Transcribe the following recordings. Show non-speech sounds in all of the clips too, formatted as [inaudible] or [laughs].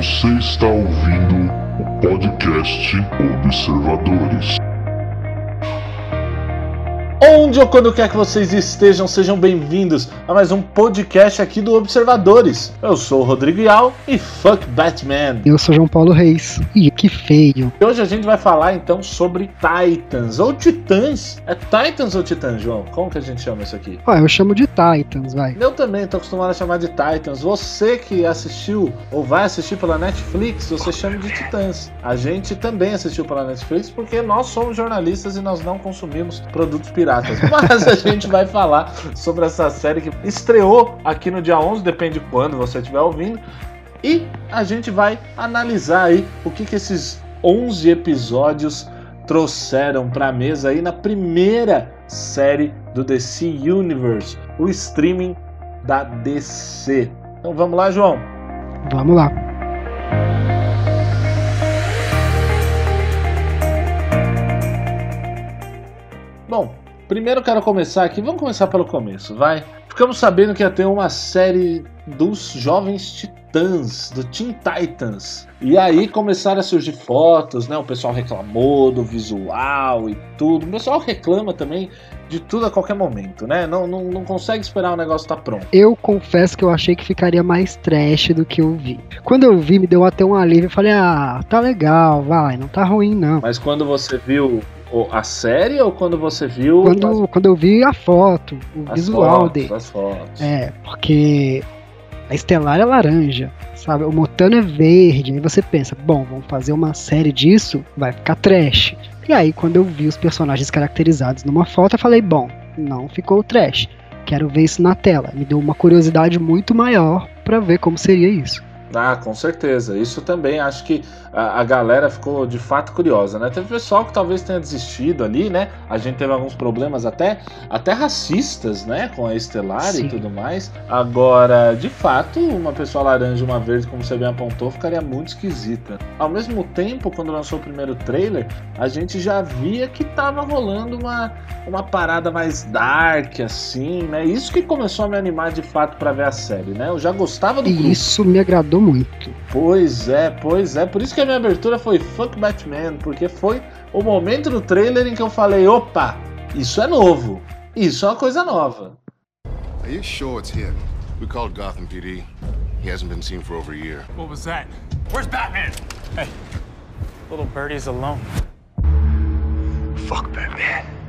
Você está ouvindo o podcast Observadores. Onde ou quando quer que vocês estejam, sejam bem-vindos a mais um podcast aqui do Observadores. Eu sou o Rodrigo Ial e fuck Batman. Eu sou João Paulo Reis. E que feio. E hoje a gente vai falar então sobre Titans ou Titãs. É Titans ou Titãs, João? Como que a gente chama isso aqui? Ah, eu chamo de Titans, vai. Eu também tô acostumado a chamar de Titans. Você que assistiu ou vai assistir pela Netflix, você chama de Titãs. A gente também assistiu pela Netflix porque nós somos jornalistas e nós não consumimos produtos piratas. Mas a gente vai falar sobre essa série que estreou aqui no dia 11, depende de quando você estiver ouvindo. E a gente vai analisar aí o que, que esses 11 episódios trouxeram para a mesa aí na primeira série do DC Universe, o streaming da DC. Então vamos lá, João. Vamos lá. Bom, primeiro quero começar aqui. Vamos começar pelo começo, vai. Ficamos sabendo que ia ter uma série dos Jovens Titãs, do Teen Titans. E aí começaram a surgir fotos, né? O pessoal reclamou do visual e tudo. O pessoal reclama também de tudo a qualquer momento, né? Não, não, não consegue esperar o negócio estar tá pronto. Eu confesso que eu achei que ficaria mais trash do que eu vi. Quando eu vi, me deu até um alívio. Eu falei, ah, tá legal, vai, não tá ruim não. Mas quando você viu a série ou quando você viu. Quando, quando eu vi a foto, o as visual fotos, dele. As fotos. É, porque a Estelar é laranja, sabe? O Mutano é verde. Aí você pensa, bom, vamos fazer uma série disso, vai ficar trash. E aí, quando eu vi os personagens caracterizados numa foto, eu falei, bom, não ficou trash. Quero ver isso na tela. Me deu uma curiosidade muito maior para ver como seria isso. Ah, com certeza. Isso também acho que a, a, galera ficou de fato curiosa, né? Teve pessoal que talvez tenha desistido ali, né? A gente teve alguns problemas até, até racistas, né? Com a Estelar Sim. e tudo mais. Agora, de fato, uma pessoa laranja e uma verde, como você bem apontou, ficaria muito esquisita. Ao mesmo tempo, quando lançou o primeiro trailer, a gente já via que tava rolando uma, uma parada mais dark, assim, né? Isso que começou a me animar de fato para ver a série, né? Eu já gostava do E grupo. isso me agradou muito. Pois é, pois é. Por isso que a minha abertura foi Fuck Batman, porque foi o momento do trailer em que eu falei: opa, isso é novo. Isso é uma coisa nova. Are you sure it's him? We called Gotham PD. He hasn't been seen for over a year. What was that? Where's Batman? Hey, little birdie's alone. Fuck Batman.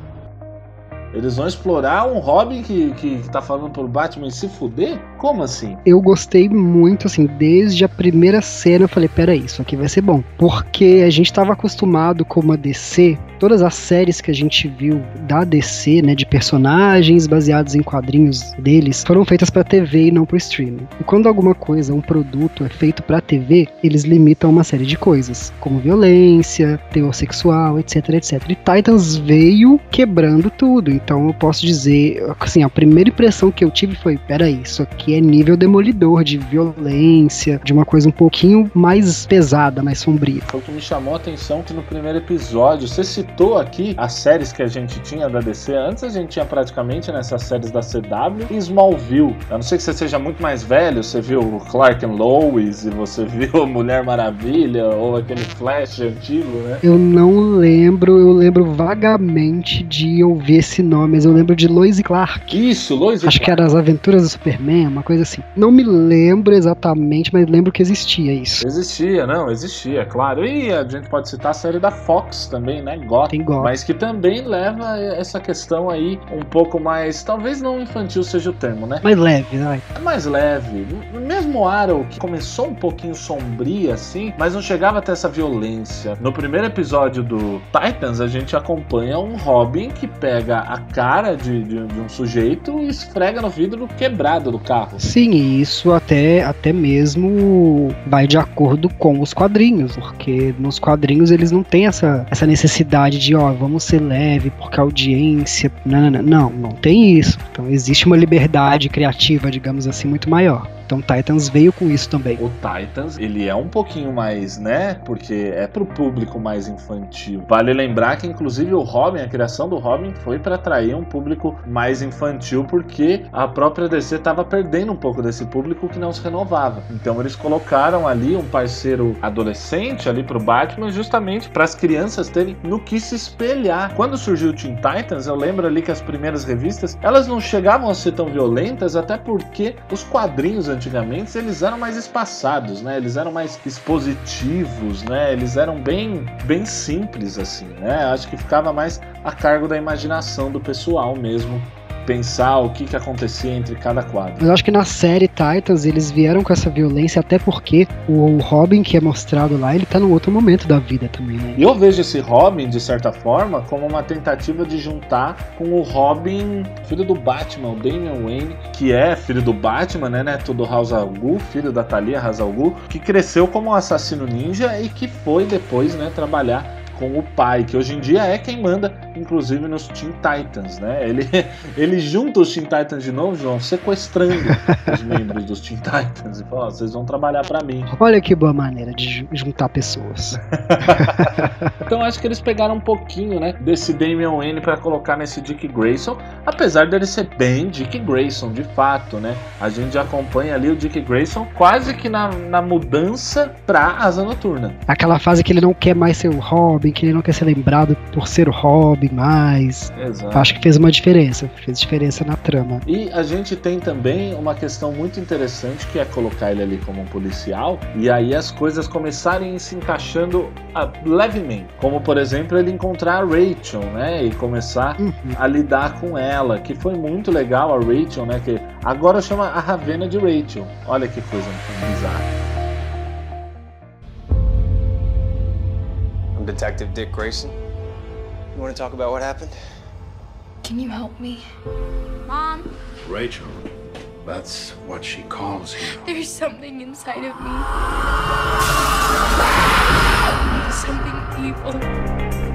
Eles vão explorar um Robin que, que, que tá falando pro Batman se fuder? Como assim? Eu gostei muito, assim, desde a primeira cena eu falei, peraí, isso aqui vai ser bom. Porque a gente tava acostumado com uma DC, todas as séries que a gente viu da DC, né, de personagens baseados em quadrinhos deles, foram feitas pra TV e não pro streaming. E quando alguma coisa, um produto é feito pra TV, eles limitam uma série de coisas, como violência, teor sexual, etc, etc. E Titans veio quebrando tudo. Então eu posso dizer, assim, a primeira impressão que eu tive foi, peraí, isso aqui é nível demolidor de violência, de uma coisa um pouquinho mais pesada, mais sombria. Foi o que me chamou a atenção que no primeiro episódio, você citou aqui as séries que a gente tinha da DC. Antes a gente tinha praticamente nessas séries da CW e Smallville. A não ser que você seja muito mais velho, você viu Clark and Lois e você [laughs] viu Mulher Maravilha ou aquele Flash antigo, né? Eu não lembro, eu lembro vagamente de ouvir esse nome, mas eu lembro de Lois e Clark. Isso, Lois e Acho que Clark. era as aventuras do Superman, uma coisa assim. Não me lembro exatamente, mas lembro que existia isso. Existia, não, existia, claro. E a gente pode citar a série da Fox também, né? Gotham. Mas que também leva essa questão aí um pouco mais. Talvez não infantil seja o termo, né? Mais leve, vai. É mais leve. Mesmo Arrow, que começou um pouquinho sombria, assim, mas não chegava até essa violência. No primeiro episódio do Titans, a gente acompanha um Robin que pega a cara de, de- de um sujeito e esfrega no vidro quebrado do carro. Sim, e isso até, até mesmo vai de acordo com os quadrinhos, porque nos quadrinhos eles não têm essa, essa necessidade de, ó, vamos ser leve porque a audiência. Não, não, não, não, não tem isso. Então existe uma liberdade criativa, digamos assim, muito maior. Então Titans veio com isso também. O Titans, ele é um pouquinho mais, né? Porque é pro público mais infantil. Vale lembrar que, inclusive, o Robin, a criação do Robin foi para atrair um público mais infantil, porque a própria DC tava perdendo um pouco desse público que não se renovava. Então eles colocaram ali um parceiro adolescente ali pro Batman, justamente para as crianças terem no que se espelhar. Quando surgiu o Teen Titans, eu lembro ali que as primeiras revistas, elas não chegavam a ser tão violentas, até porque os quadrinhos antigamente, eles eram mais espaçados, né? Eles eram mais expositivos, né? Eles eram bem bem simples assim, né? Acho que ficava mais a cargo da imaginação do pessoal mesmo pensar o que, que acontecia entre cada quadro. Eu acho que na série Titans eles vieram com essa violência até porque o Robin que é mostrado lá, ele tá num outro momento da vida também, né? E eu vejo esse Robin, de certa forma, como uma tentativa de juntar com o Robin, filho do Batman, o Damian Wayne, que é filho do Batman, né, neto do Ra's al Ghul, filho da al Ghul, que cresceu como um assassino ninja e que foi depois, né, trabalhar com o pai, que hoje em dia é quem manda, inclusive nos Teen Titans, né? Ele, [laughs] ele junta os Teen Titans de novo, João, sequestrando os membros dos Teen Titans e fala: vocês vão trabalhar para mim. Olha que boa maneira de juntar pessoas. [laughs] então acho que eles pegaram um pouquinho, né, desse Damian Wayne para colocar nesse Dick Grayson, apesar dele ser bem Dick Grayson, de fato, né? A gente acompanha ali o Dick Grayson quase que na, na mudança pra Asa Noturna. Aquela fase que ele não quer mais ser o Robin, que ele não quer ser lembrado por ser o Robin mais. Exato. Acho que fez uma diferença, fez diferença na trama. E a gente tem também uma questão muito interessante que é colocar ele ali como um policial e aí as coisas começarem se encaixando ah, levemente. Como por exemplo ele encontrar a Rachel, né? E começar Uhum. a lidar com ela, que foi muito legal a Rachel, né? Que agora chama a Ravena de Rachel. Olha que coisa bizarra. I'm Detective Dick Grayson. You want to talk about what happened? Can you help me? Mom, Rachel, that's what she calls you. there's something inside of me. Something evil.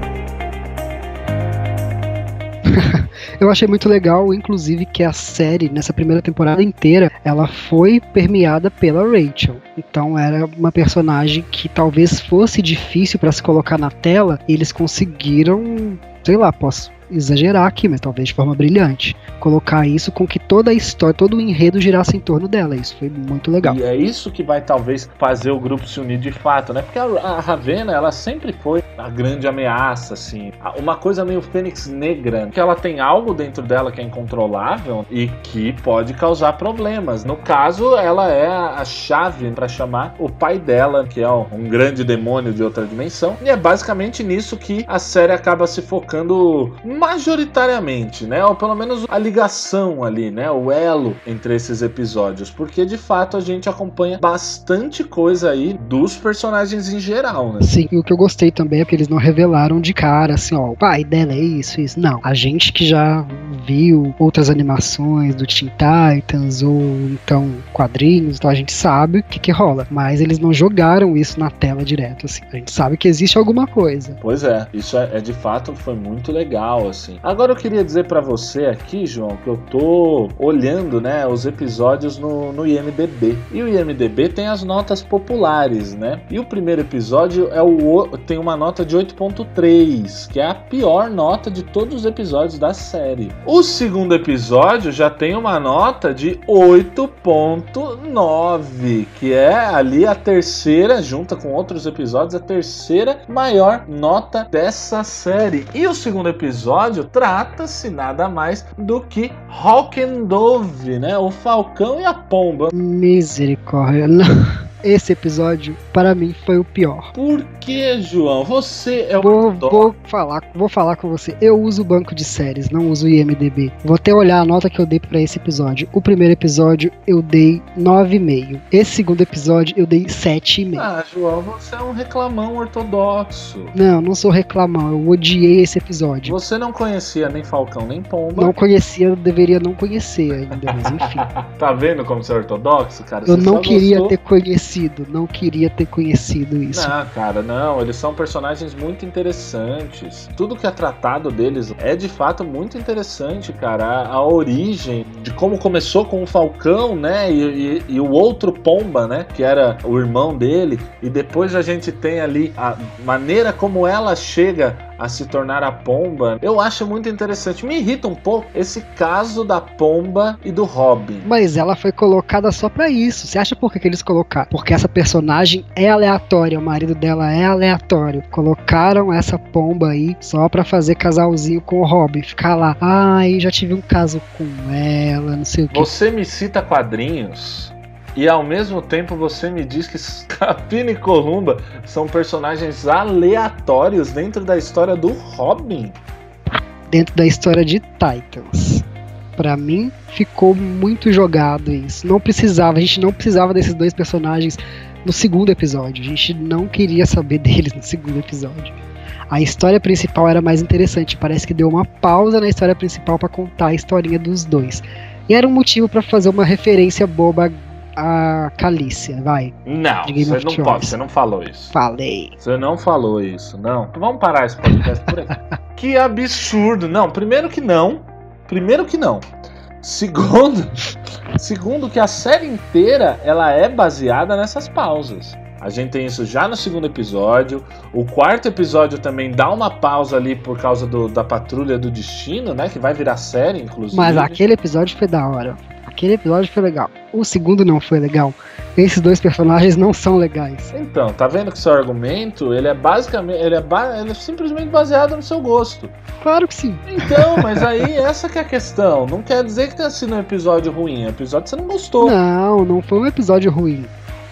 Eu achei muito legal, inclusive, que a série, nessa primeira temporada inteira, ela foi permeada pela Rachel. Então era uma personagem que talvez fosse difícil para se colocar na tela, e eles conseguiram, sei lá, posso exagerar aqui, mas talvez de forma brilhante, colocar isso com que toda a história, todo o enredo girasse em torno dela. Isso foi muito legal. E é isso que vai talvez fazer o grupo se unir de fato, né? Porque a, Ravena, ela sempre foi a grande ameaça, assim. Uma coisa meio Fênix Negra, que ela tem algo dentro dela que é incontrolável e que pode causar problemas. No caso, ela é a chave para chamar o pai dela, que é um grande demônio de outra dimensão. E é basicamente nisso que a série acaba se focando majoritariamente, né? Ou pelo menos a ligação ali, né? O elo entre esses episódios. Porque de fato a gente acompanha bastante coisa aí dos personagens em geral, né? Sim, e o que eu gostei também é que eles não revelaram de cara, assim, ó, o pai dela é isso, isso. Não, a gente que já viu outras animações do Teen Titans ou então quadrinhos, então a gente sabe o que que rola. Mas eles não jogaram isso na tela direto, assim. A gente sabe que existe alguma coisa. Pois é, isso é, é de fato foi muito legal, assim. Agora eu queria dizer pra você aqui, João, que eu tô olhando, né, os episódios no, no IMDB. E o IMDB tem as notas populares, né? E o primeiro episódio é o- tem uma nota de 8.3, que é a pior nota de todos os episódios da série. O segundo episódio já tem uma nota de 8.9, que é ali a terceira, junta com outros episódios, a terceira maior nota dessa série. E o segundo episódio trata-se nada mais do que Hawk and Dove, né? O Falcão e a Pomba. Misericórdia. Não. Esse episódio, para mim, foi o pior. Por que, João? Você é o Vou, vou falar, vou falar com você. Eu uso o banco de séries, não uso o IMDB. Vou até olhar a nota que eu dei pra esse episódio. O primeiro episódio eu dei 9,5. Esse segundo episódio eu dei 7,5. Ah, João, você é um reclamão ortodoxo. Não, não sou reclamão. Eu odiei esse episódio. Você não conhecia nem Falcão nem Pomba. Não conhecia, eu deveria não conhecer ainda, mas enfim. [laughs] Tá vendo como você é ortodoxo, cara? Eu Você não queria gostou- ter conhecido conhecido, não queria ter conhecido isso. Não, cara, não. Eles são personagens muito interessantes. Tudo que é tratado deles é de fato muito interessante, cara. A, a origem de como começou com o Falcão, né? E, e, e, o outro Pomba, né? Que era o irmão dele. E depois a gente tem ali a maneira como ela chega a se tornar a pomba, eu acho muito interessante. Me irrita um pouco esse caso da pomba e do Robin. Mas ela foi colocada só para isso. Você acha por que, que eles colocaram? Porque essa personagem é aleatória, o marido dela é aleatório. Colocaram essa pomba aí só para fazer casalzinho com o Robin. Ficar lá, ai, já tive um caso com ela, não sei o que. Você me cita quadrinhos e ao mesmo tempo você me diz que [laughs] Capina e Columba são personagens aleatórios dentro da história do Robin. Dentro da história de Titans. Para mim ficou muito jogado isso. Não precisava, a gente não precisava desses dois personagens no segundo episódio. A gente não queria saber [laughs] deles no segundo episódio. A história principal era mais interessante. Parece que deu uma pausa na história principal para contar a historinha dos dois. E era um motivo para fazer uma referência boba a Calícia, vai. Não, você não pode, você não falou isso. Falei. Você não falou isso, não. Vamos parar esse podcast por aqui. [laughs] que absurdo. Não, primeiro que não. Primeiro que não. Segundo, [laughs] segundo que a série inteira ela é baseada nessas pausas. A gente tem isso já no segundo episódio. O quarto episódio também dá uma pausa ali por causa do, da Patrulha do Destino, né? Que vai virar série, inclusive. Mas aquele episódio foi da hora. Aquele episódio foi legal. O segundo não foi legal. Esses dois personagens não são legais. Então, tá vendo que seu argumento, ele é basicamente, ele é, ba ele é simplesmente baseado no seu gosto. Claro que sim. Então, [laughs] mas aí essa que é a questão. Não quer dizer que tenha sido um episódio ruim. É um episódio que você não gostou. Não, não foi um episódio ruim.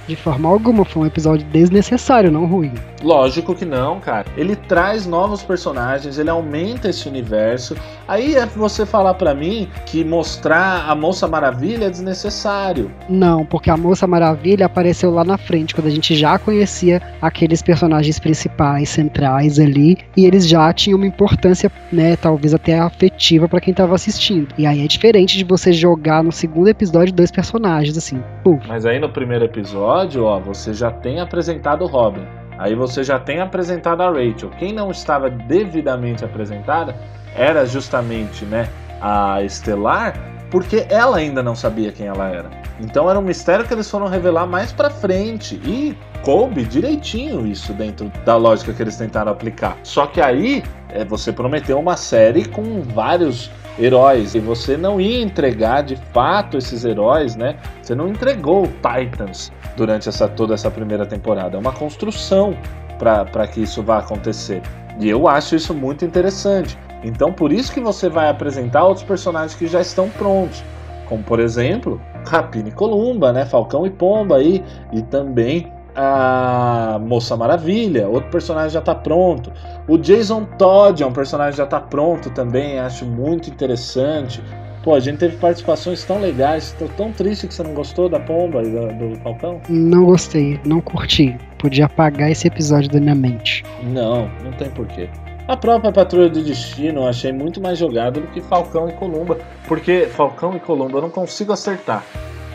De forma alguma, foi um episódio desnecessário, não ruim. Lógico que não, cara. Ele traz novos personagens, ele aumenta esse universo. Aí é você falar para mim que mostrar a Moça Maravilha é desnecessário. Não, porque a Moça Maravilha apareceu lá na frente, quando a gente já conhecia aqueles personagens principais, centrais ali, e eles já tinham uma importância, né, talvez até afetiva para quem tava assistindo. E aí é diferente de você jogar no segundo episódio dois personagens, assim. Puf. Mas aí no primeiro episódio, ó, você já tem apresentado o Robin. Aí você já tem apresentado a Rachel. Quem não estava devidamente apresentada era justamente né, a Estelar, porque ela ainda não sabia quem ela era. Então era um mistério que eles foram revelar mais pra frente. E coube direitinho isso dentro da lógica que eles tentaram aplicar. Só que aí é, você prometeu uma série com vários heróis e você não ia entregar de fato esses heróis, né? Você não entregou Titans durante essa, toda essa primeira temporada. É uma construção para que isso vá acontecer. E eu acho isso muito interessante. Então, por isso que você vai apresentar outros personagens que já estão prontos, como por exemplo, Rapina e Columba, né? Falcão e Pomba aí, e também a Moça Maravilha, outro personagem já está pronto. O Jason Todd é um personagem que já está pronto também, acho muito interessante. Pô, a gente teve participações tão legais, tô tão triste que você não gostou da Pomba e do, do Falcão? Não gostei, não curti. Podia apagar esse episódio da minha mente. Não, não tem porquê. A própria Patrulha do Destino eu achei muito mais jogada do que Falcão e Columba, porque Falcão e Columba eu não consigo acertar.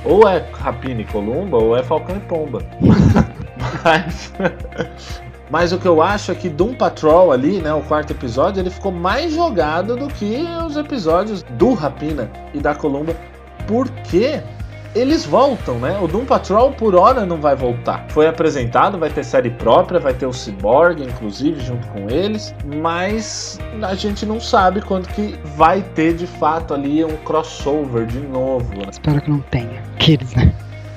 Ou é Rapina e Columba, ou é Falcão e Pomba. [laughs] mas, [laughs] mas o que eu acho é que Doom Patrol ali, né, o quarto episódio, ele ficou mais jogado do que os episódios do Rapina e da Columba, porque eles voltam, né? O Doom Patrol por hora não vai voltar. Foi apresentado, vai ter série própria, vai ter o Cyborg, inclusive, junto com eles, mas a gente não sabe quando que vai ter de fato ali um crossover de novo. Né? Espero que não tenha. Aqueles, né?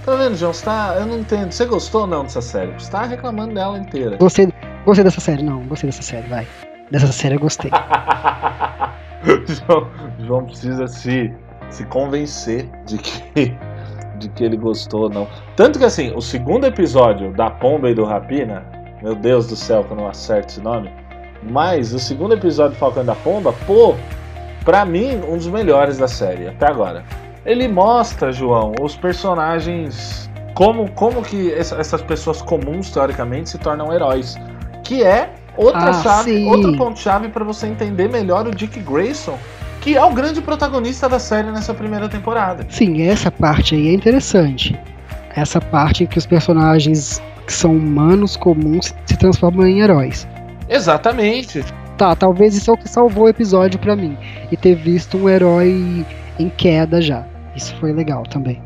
Tá vendo, João? Você tá... Eu não entendo. Você gostou ou não dessa série? Você tá reclamando dela inteira. Gostei, gostei dessa série, não. Gostei dessa série, vai. Dessa série eu gostei. [laughs] João, João precisa se, se convencer de que de que ele gostou ou não. Tanto que assim, o segundo episódio da Pomba e do Rapina, meu Deus do céu, que eu não acerto esse nome. Mas o segundo episódio do Falcão da Pomba, pô, pra mim, um dos melhores da série, até agora. Ele mostra, João, os personagens. Como, como que essas pessoas comuns, teoricamente, se tornam heróis. Que é outra ah, chave, sim. outro ponto-chave para você entender melhor o Dick Grayson que é o grande protagonista da série nessa primeira temporada. Sim, essa parte aí é interessante. essa parte em que os personagens que são humanos comuns se transformam em heróis. Exatamente. Tá, talvez isso é o que salvou o episódio pra mim. E ter visto um herói em queda já. Isso foi legal também.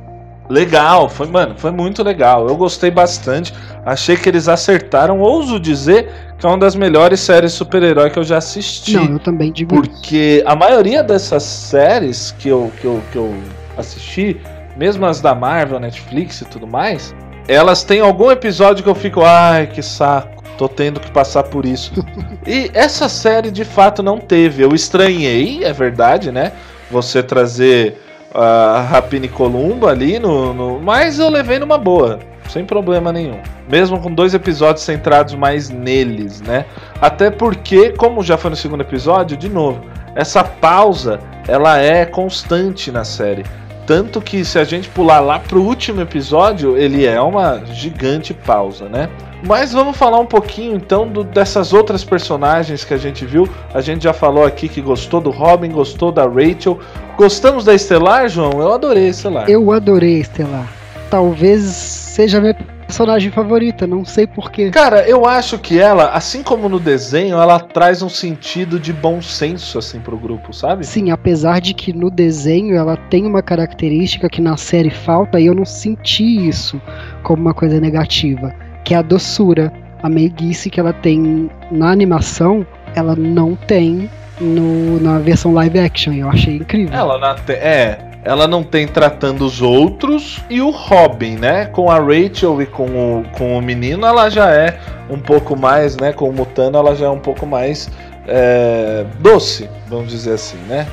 Legal, foi, mano, foi muito legal. Eu gostei bastante. Achei que eles acertaram. Ouso dizer que é uma das melhores séries super-herói que eu já assisti. Não, eu também digo isso. Porque a maioria dessas séries que eu, que, eu, que eu assisti, mesmo as da Marvel, Netflix e tudo mais, elas têm algum episódio que eu fico, ai, que saco, tô tendo que passar por isso. [laughs] e essa série de fato não teve. Eu estranhei, é verdade, né? Você trazer a Rapini Columba ali no, no. Mas eu levei numa boa, sem problema nenhum. Mesmo com dois episódios centrados mais neles, né? Até porque, como já foi no segundo episódio, de novo, essa pausa ela é constante na série. Tanto que se a gente pular lá pro último episódio, ele é uma gigante pausa, né? Mas vamos falar um pouquinho então do, dessas outras personagens que a gente viu. A gente já falou aqui que gostou do Robin, gostou da Rachel. Gostamos da Estelar, João? Eu adorei Estelar. Eu adorei Estelar. Talvez seja a minha personagem favorita, não sei porquê. Cara, eu acho que ela, assim como no desenho, ela traz um sentido de bom senso assim pro grupo, sabe? Sim, apesar de que no desenho ela tem uma característica que na série falta e eu não senti isso como uma coisa negativa, que é a doçura, a meiguice que ela tem na animação, ela não tem no, na versão live action. Eu achei incrível. Ela na é, ela não tem tratando os outros e o Robin, né? Com a Rachel e com o, com o menino, ela já é um pouco mais, né? Com o Mutano, ela já é um pouco mais é, doce, vamos dizer assim, né?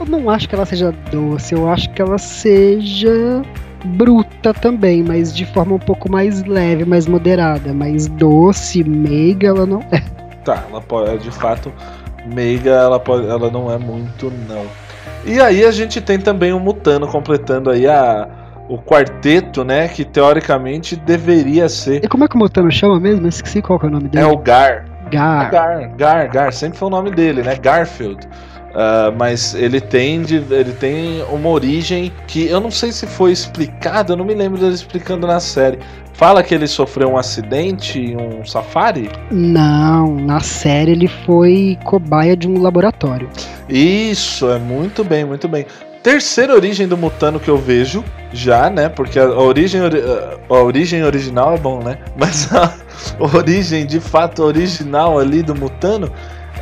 Eu não acho que ela seja doce, eu acho que ela seja bruta também, mas de forma um pouco mais leve, mais moderada. Mas doce, meiga, ela não é. Tá, ela pode, de fato, meiga, ela, pode, ela não é muito, não. E aí a gente tem também o Mutano completando aí a, o quarteto, né? Que teoricamente deveria ser. E como é que o Mutano chama mesmo? Eu esqueci qual que é o nome dele. É o Gar. Gar. Gar, Gar, Gar, sempre foi o nome dele, né? Garfield. Ah, mas ele tem, de, ele tem uma origem que eu não sei se foi explicado, eu não me lembro dele explicando na série. Fala que ele sofreu um acidente em um safari? Não, na série ele foi cobaia de um laboratório. Isso, é muito bem, muito bem. Terceira origem do Mutano que eu vejo, já, né? Porque a origem, ori- a origem original é bom, né? [laughs] Mas a origem, de fato, original ali do Mutano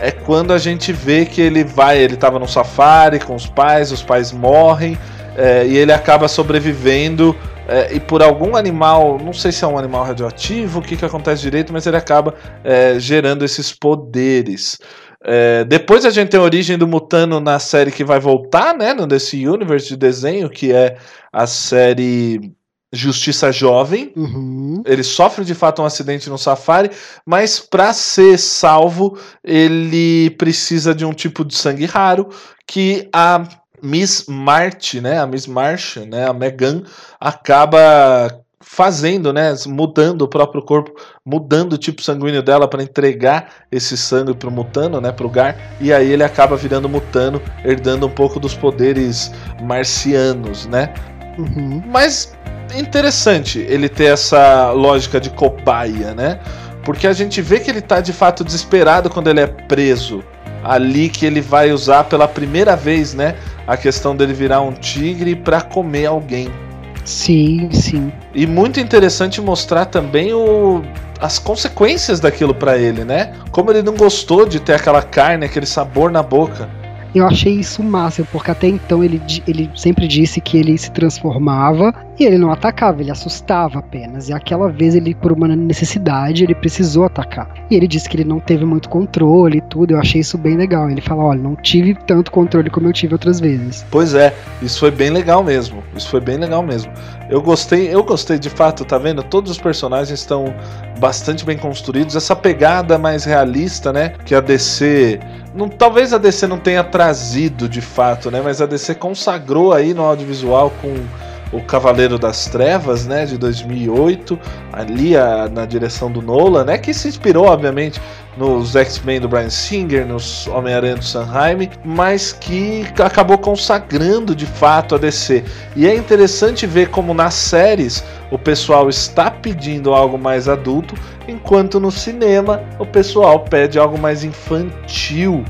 é quando a gente vê que ele vai, ele tava no safari com os pais, os pais morrem é, e ele acaba sobrevivendo é, e por algum animal, não sei se é um animal radioativo, o que, que acontece direito, mas ele acaba é, gerando esses poderes. É, depois a gente tem a origem do Mutano na série que vai voltar, né, no DC de desenho, que é a série Justiça Jovem. Uhum. Ele sofre de fato um acidente no safari, mas para ser salvo, ele precisa de um tipo de sangue raro que a Miss March, né, a Miss March, né, a Megan acaba fazendo, né, mudando o próprio corpo, mudando o tipo sanguíneo dela para entregar esse sangue pro Mutano, né, pro Gar, e aí ele acaba virando Mutano, herdando um pouco dos poderes marcianos, né? Uhum. Mas interessante ele ter essa lógica de cobaia, né? Porque a gente vê que ele tá de fato desesperado quando ele é preso. Ali que ele vai usar pela primeira vez, né? A questão dele virar um tigre para comer alguém. Sim, sim. E muito interessante mostrar também o, as consequências daquilo para ele, né? Como ele não gostou de ter aquela carne, aquele sabor na boca. Eu achei isso massa, porque até então ele, ele sempre disse que ele se transformava e ele não atacava, ele assustava apenas. E aquela vez ele, por uma necessidade, ele precisou atacar. E ele disse que ele não teve muito controle e tudo. Eu achei isso bem legal. Ele fala: olha, não tive tanto controle como eu tive outras vezes. Pois é, isso foi bem legal mesmo. Isso foi bem legal mesmo. Eu gostei, eu gostei de fato, tá vendo? Todos os personagens estão bastante bem construídos. Essa pegada mais realista, né? Que a DC. Não, talvez a DC não tenha trazido de fato, né? Mas a DC consagrou aí no audiovisual com o Cavaleiro das Trevas, né, de 2008, ali a, na direção do Nolan, né, que se inspirou, obviamente, nos X-Men do Brian Singer, nos Homem-Aranha do Sanheim, mas que acabou consagrando de fato a DC. E é interessante ver como nas séries o pessoal está pedindo algo mais adulto, enquanto no cinema o pessoal pede algo mais infantil.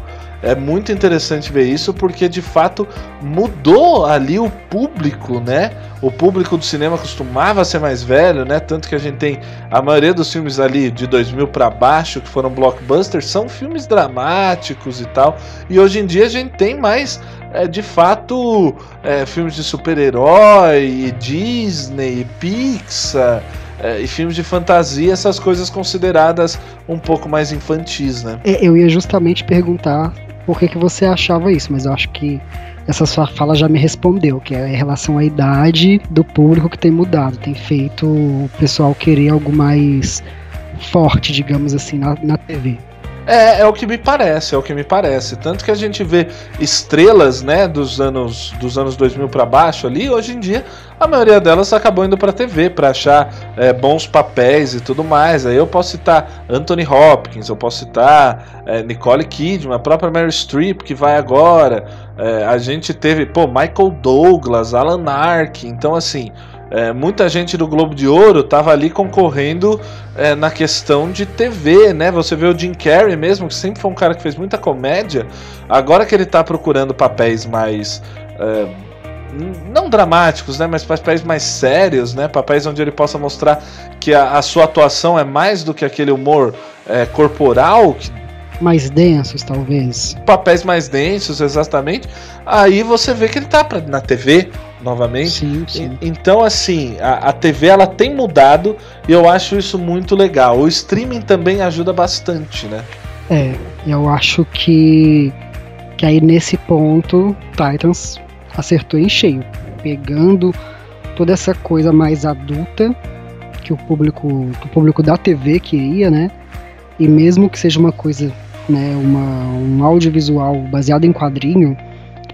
É muito interessante ver isso porque de fato mudou ali o público, né? O público do cinema costumava ser mais velho, né? Tanto que a gente tem a maioria dos filmes ali de 2000 para baixo que foram blockbusters são filmes dramáticos e tal. E hoje em dia a gente tem mais é, de fato é, filmes de super-herói, Disney, Pixar. É, e filmes de fantasia, essas coisas consideradas um pouco mais infantis, né? É, eu ia justamente perguntar por que, que você achava isso, mas eu acho que essa sua fala já me respondeu, que é em relação à idade do público que tem mudado, tem feito o pessoal querer algo mais forte, digamos assim, na, na TV. É, é o que me parece, é o que me parece. Tanto que a gente vê estrelas, né, dos anos dos anos 2000 para baixo ali, hoje em dia a maioria delas acabou indo para TV para achar é, bons papéis e tudo mais. Aí eu posso citar Anthony Hopkins, eu posso citar é, Nicole Kidman, a própria Mary Streep que vai agora. É, a gente teve, pô, Michael Douglas, Alan Arkin. Então assim, é, muita gente do Globo de Ouro tava ali concorrendo é, na questão de TV, né? Você vê o Jim Carrey mesmo, que sempre foi um cara que fez muita comédia, agora que ele tá procurando papéis mais. É, não dramáticos, né, mas papéis mais sérios, né, papéis onde ele possa mostrar que a, a sua atuação é mais do que aquele humor é, corporal, que mais densos, talvez. Papéis mais densos, exatamente. Aí você vê que ele tá pra, na TV, novamente. Sim, sim. E, então, assim, a, a, TV ela tem mudado e eu acho isso muito legal. O streaming também ajuda bastante, né? É, eu acho que, que aí nesse ponto Titans acertou em cheio, pegando toda essa coisa mais adulta que o público, que o público da TV queria, né? E mesmo que seja uma coisa, né, uma, um audiovisual baseado em quadrinho,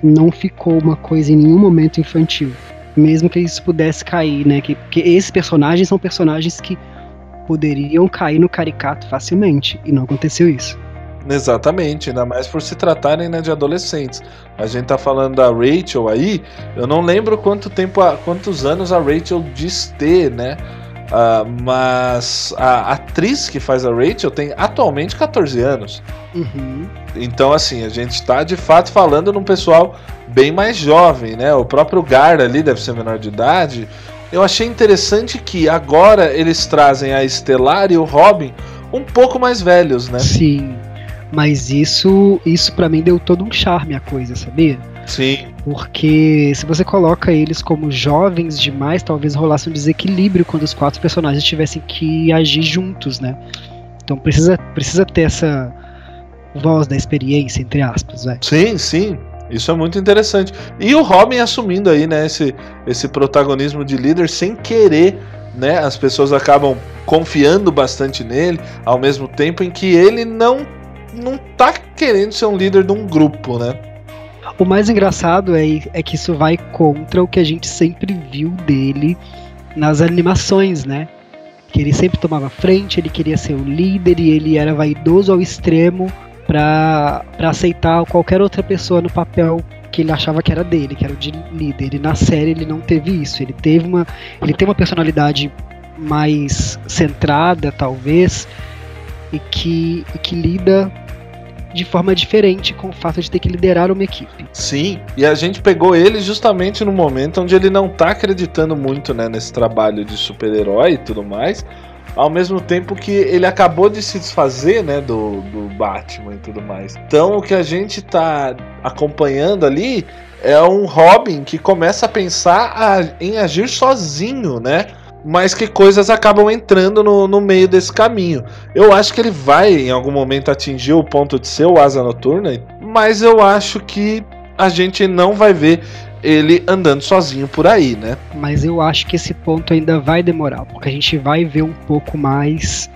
não ficou uma coisa em nenhum momento infantil. Mesmo que isso pudesse cair, né? Que, porque esses personagens são personagens que poderiam cair no caricato facilmente. E não aconteceu isso. Exatamente, ainda mais por se tratarem né, de adolescentes. A gente tá falando da Rachel aí, eu não lembro quanto tempo, quantos anos a Rachel diz ter, né? Uh, mas a atriz que faz a Rachel tem atualmente 14 anos. Uhum. Então, assim, a gente está de fato falando num pessoal bem mais jovem, né? O próprio Gar ali deve ser menor de idade. Eu achei interessante que agora eles trazem a Estelar e o Robin um pouco mais velhos, né? Sim. Mas isso, isso para mim deu todo um charme a coisa, sabia? Sim. Porque se você coloca eles como jovens demais, talvez rolasse um desequilíbrio quando os quatro personagens tivessem que agir juntos, né? Então precisa, precisa ter essa voz da experiência, entre aspas, vai. Sim, sim. Isso é muito interessante. E o Robin assumindo aí, né, esse, esse protagonismo de líder sem querer, né? As pessoas acabam confiando bastante nele, ao mesmo tempo em que ele não não tá querendo ser um líder de um grupo, né? O mais engraçado é, é que isso vai contra o que a gente sempre viu dele nas animações, né? Que ele sempre tomava frente, ele queria ser o líder e ele era vaidoso ao extremo para aceitar qualquer outra pessoa no papel que ele achava que era dele, que era o de líder. E na série ele não teve isso. Ele teve uma, ele tem uma personalidade mais centrada, talvez, e que, e que lida de forma diferente com o fato de ter que liderar uma equipe. Sim, e a gente pegou ele justamente no momento onde ele não tá acreditando muito né, nesse trabalho de super-herói e tudo mais ao mesmo tempo que ele acabou de se desfazer, né, do, do Batman e tudo mais. Então o que a gente tá acompanhando ali é um Robin que começa a pensar a, em agir sozinho, né? Mas que coisas acabam entrando no, no meio desse caminho. Eu acho que ele vai em algum momento atingir o ponto de ser o Asa Noturna, mas eu acho que a gente não vai ver ele andando sozinho por aí, né? Mas eu acho que esse ponto ainda vai demorar, porque a gente vai ver um pouco mais,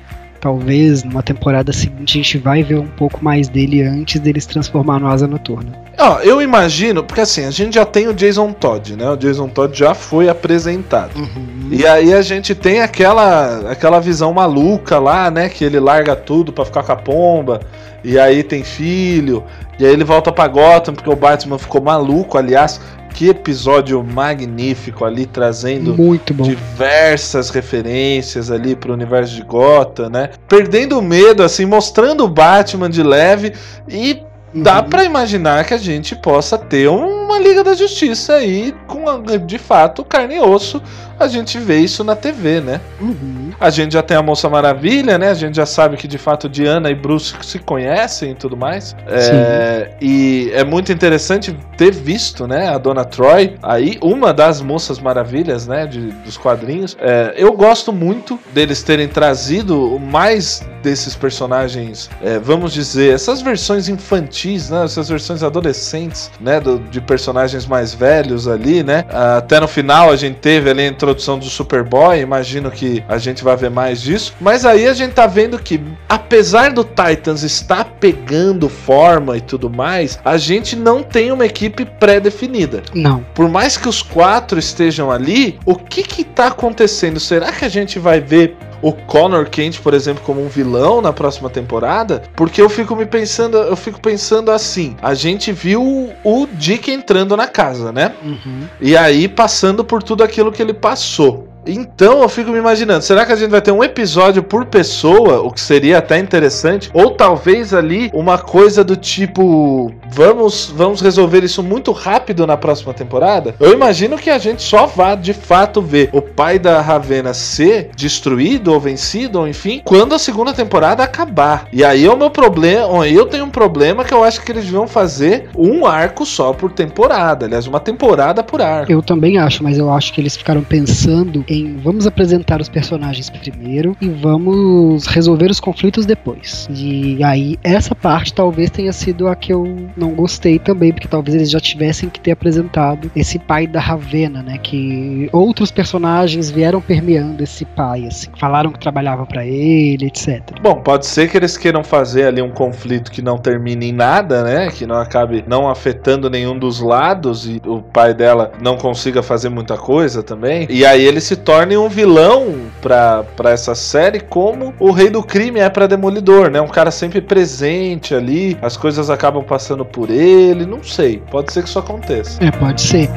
talvez numa temporada seguinte, a gente vai ver um pouco mais dele antes dele se transformar no Asa Noturna. Ó, eu imagino, porque assim, a gente já tem o Jason Todd, né? O Jason Todd já foi apresentado. Uhum. E aí a gente tem aquela aquela visão maluca lá, né? Que ele larga tudo pra ficar com a pomba. E aí tem filho. E aí ele volta pra Gotham porque o Batman ficou maluco. Aliás, que episódio magnífico ali, trazendo diversas referências ali pro universo de Gotham, né? Perdendo o medo, assim, mostrando o Batman de leve e dá Uhum. pra imaginar que a gente possa ter uma Liga da Justiça aí com de fato carne e osso. A gente vê isso na TV, né? Uhum. A gente já tem a Moça Maravilha, né? A gente já sabe que de fato Diana e Bruce se conhecem e tudo mais. É, e é muito interessante ter visto, né? A Dona Troy aí, uma das Moças Maravilhas, né? de- dos quadrinhos. É, eu gosto muito deles terem trazido mais desses personagens, é, vamos dizer, essas versões infantis, né? Essas versões adolescentes, né? do- de personagens mais velhos ali, né? Até no final a gente teve ali a introdução do Superboy, imagino que a gente vai ver mais disso. Mas aí a gente tá vendo que, apesar do Titans estar pegando forma e tudo mais, a gente não tem uma equipe pré-definida. Não. Por mais que os quatro estejam ali, o que que tá acontecendo? Será que a gente vai ver o Connor Kent, por exemplo, como um vilão na próxima temporada? Porque eu fico me pensando, eu fico pensando assim, a gente viu o Dick entrando na casa, né? Uhum. E aí passando por tudo aquilo que ele passou. Então eu fico me imaginando, será que a gente vai ter um episódio por pessoa, o que seria até interessante, ou talvez ali uma coisa do tipo, vamos, vamos resolver isso muito rápido na próxima temporada? Eu imagino que a gente só vá de fato ver o pai da Ravena ser destruído ou vencido, ou enfim, quando a segunda temporada acabar. E aí é o meu problema, eu tenho um problema que eu acho que eles vão fazer um arco só por temporada, aliás, uma temporada por arco. Eu também acho, mas eu acho que eles ficaram pensando em vamos apresentar os personagens primeiro e vamos resolver os conflitos depois. E aí essa parte talvez tenha sido a que eu não gostei também, porque talvez eles já tivessem que ter apresentado esse pai da Ravena, né? Que outros personagens vieram permeando esse pai, assim, falaram que trabalhava pra ele, etc. Bom, pode ser que eles queiram fazer ali um conflito que não termine em nada, né? Que não acabe não afetando nenhum dos lados e o pai dela não consiga fazer muita coisa também. E aí ele se torne um vilão pra, pra essa série, como o rei do crime é pra Demolidor, né? Um cara sempre presente ali, as coisas acabam passando por ele, não sei. Pode ser que isso aconteça. É, pode ser.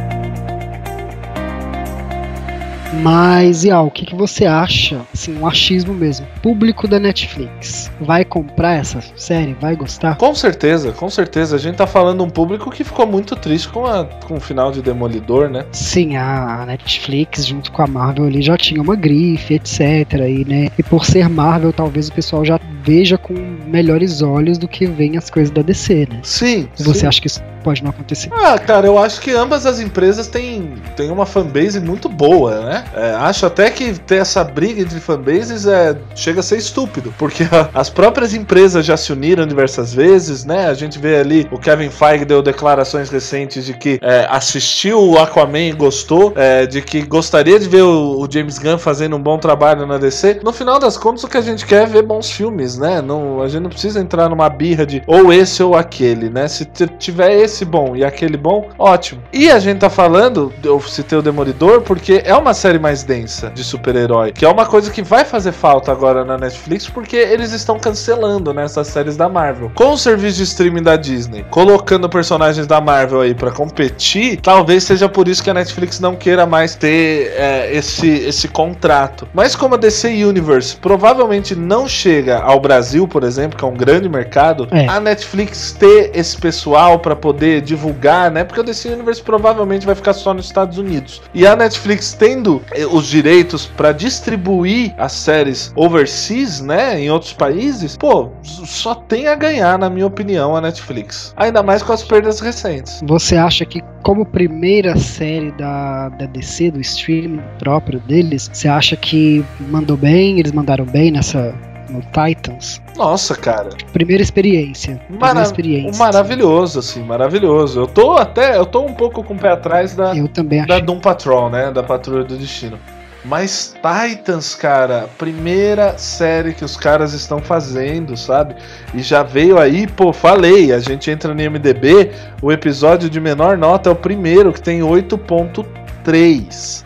Mas, Ial, o que, que você acha? Assim, um achismo mesmo. Público da Netflix vai comprar essa série? Vai gostar? Com certeza, com certeza. A gente tá falando um público que ficou muito triste com, a, com o final de Demolidor, né? Sim, a Netflix, junto com a Marvel ali, já tinha uma grife, etc. E, né? e por ser Marvel, talvez o pessoal já veja com melhores olhos do que vem as coisas da DC, né? Sim. Você sim. acha que isso pode não acontecer? Ah, cara, eu acho que ambas as empresas têm, têm uma fanbase muito boa, né? É, acho até que ter essa briga entre fanbases é, chega a ser estúpido, porque a- [laughs] as próprias empresas já se uniram diversas vezes, né? A gente vê ali o Kevin Feige deu declarações recentes de que é, assistiu o Aquaman e gostou, é, de que gostaria de ver o, o James Gunn fazendo um bom trabalho na DC. No final das contas, o que a gente quer é ver bons filmes, né? Não, a gente não precisa entrar numa birra de ou esse ou aquele, né? Se tiver esse bom e aquele bom, ótimo. E a gente tá falando, eu citei o Demolidor, porque é uma série mais densa de super-herói, que é uma coisa que vai fazer falta agora na Netflix, porque eles estão cancelando né, essas séries da Marvel. Com o serviço de streaming da Disney, colocando personagens da Marvel aí pra competir, talvez seja por isso que a Netflix não queira mais ter é, esse, esse contrato. Mas como a DC Universe provavelmente não chega ao Brasil, por exemplo, que é um grande mercado, É. a Netflix ter esse pessoal pra poder divulgar, né? Porque o DC Universe provavelmente vai ficar só nos Estados Unidos. E a Netflix tendo eh, os direitos pra distribuir as séries overseas, né, em outros países, pô, só tem a ganhar, na minha opinião, a Netflix. Ainda mais com as perdas recentes. Você acha que, como primeira série da, da DC, do streaming próprio deles, você acha que mandou bem? Eles mandaram bem nessa. No Titans? Nossa, cara. Primeira experiência. Primeira Mara experiência. maravilhoso, assim, maravilhoso. Eu tô até, eu tô um pouco com o pé atrás da, Eu também da achei. Doom Patrol, né? Da Patrulha do Destino. Mas Titans, cara, primeira série que os caras estão fazendo, sabe? E já veio aí, pô, falei, a gente entra no IMDB, o episódio de menor nota é o primeiro, que tem 8.3.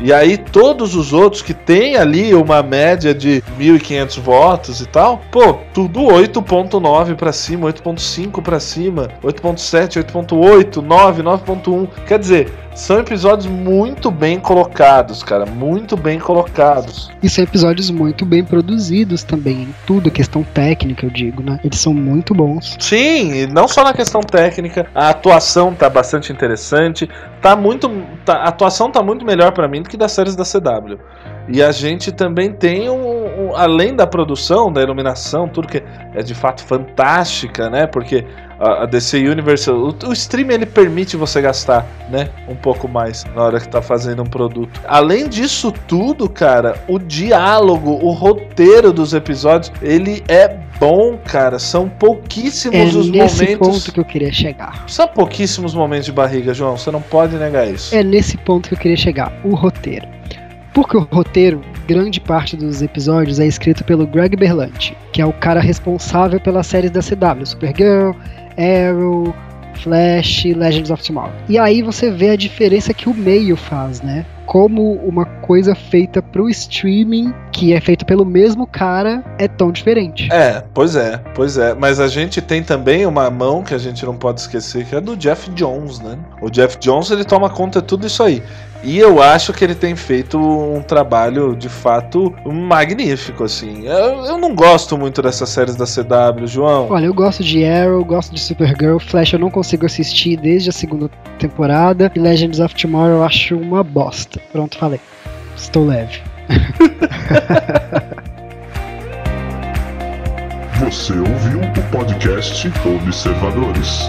E aí todos os outros que tem ali uma média de 1.500 votos e tal, pô, tudo 8.9 para cima, 8.5 para cima, 8.7, 8.8, 9, 9.1. Quer dizer, são episódios muito bem colocados, cara, muito bem colocados. E são episódios muito bem produzidos também, em tudo, questão técnica, eu digo, né? Eles são muito bons. Sim, e não só na questão técnica, a atuação tá bastante interessante, tá muito, tá, a atuação tá muito melhor para mim do que das séries da CW. E a gente também tem um, um, além da produção, da iluminação, tudo que é de fato fantástica, né? Porque a, a DC Universe, o, o stream ele permite você gastar, né, um pouco mais na hora que tá fazendo um produto. Além disso tudo, cara, o diálogo, o roteiro dos episódios, ele é bom, cara. São pouquíssimos É os nesse momentos. ponto que eu queria chegar. São pouquíssimos momentos de barriga, João. Você não pode negar isso. É nesse ponto que eu queria chegar, o roteiro. Porque o roteiro, grande parte dos episódios é escrito pelo Greg Berlanti, que é o cara responsável pelas séries da CW, Supergirl, Arrow, Flash, Legends of Tomorrow. E aí você vê a diferença que o meio faz, né? Como uma coisa feita pro streaming, que é feita pelo mesmo cara, é tão diferente. É, pois é, pois é. Mas a gente tem também uma mão que a gente não pode esquecer, que é do Jeff Jones, né? O Jeff Jones ele toma conta de tudo isso aí. E eu acho que ele tem feito um trabalho de fato magnífico, assim. Eu, eu não gosto muito dessas séries da CW, João. Olha, eu gosto de Arrow, gosto de Supergirl, Flash eu não consigo assistir desde a segunda temporada, e Legends of Tomorrow eu acho uma bosta. Pronto, falei. Estou leve. [laughs] Você ouviu o podcast Observadores.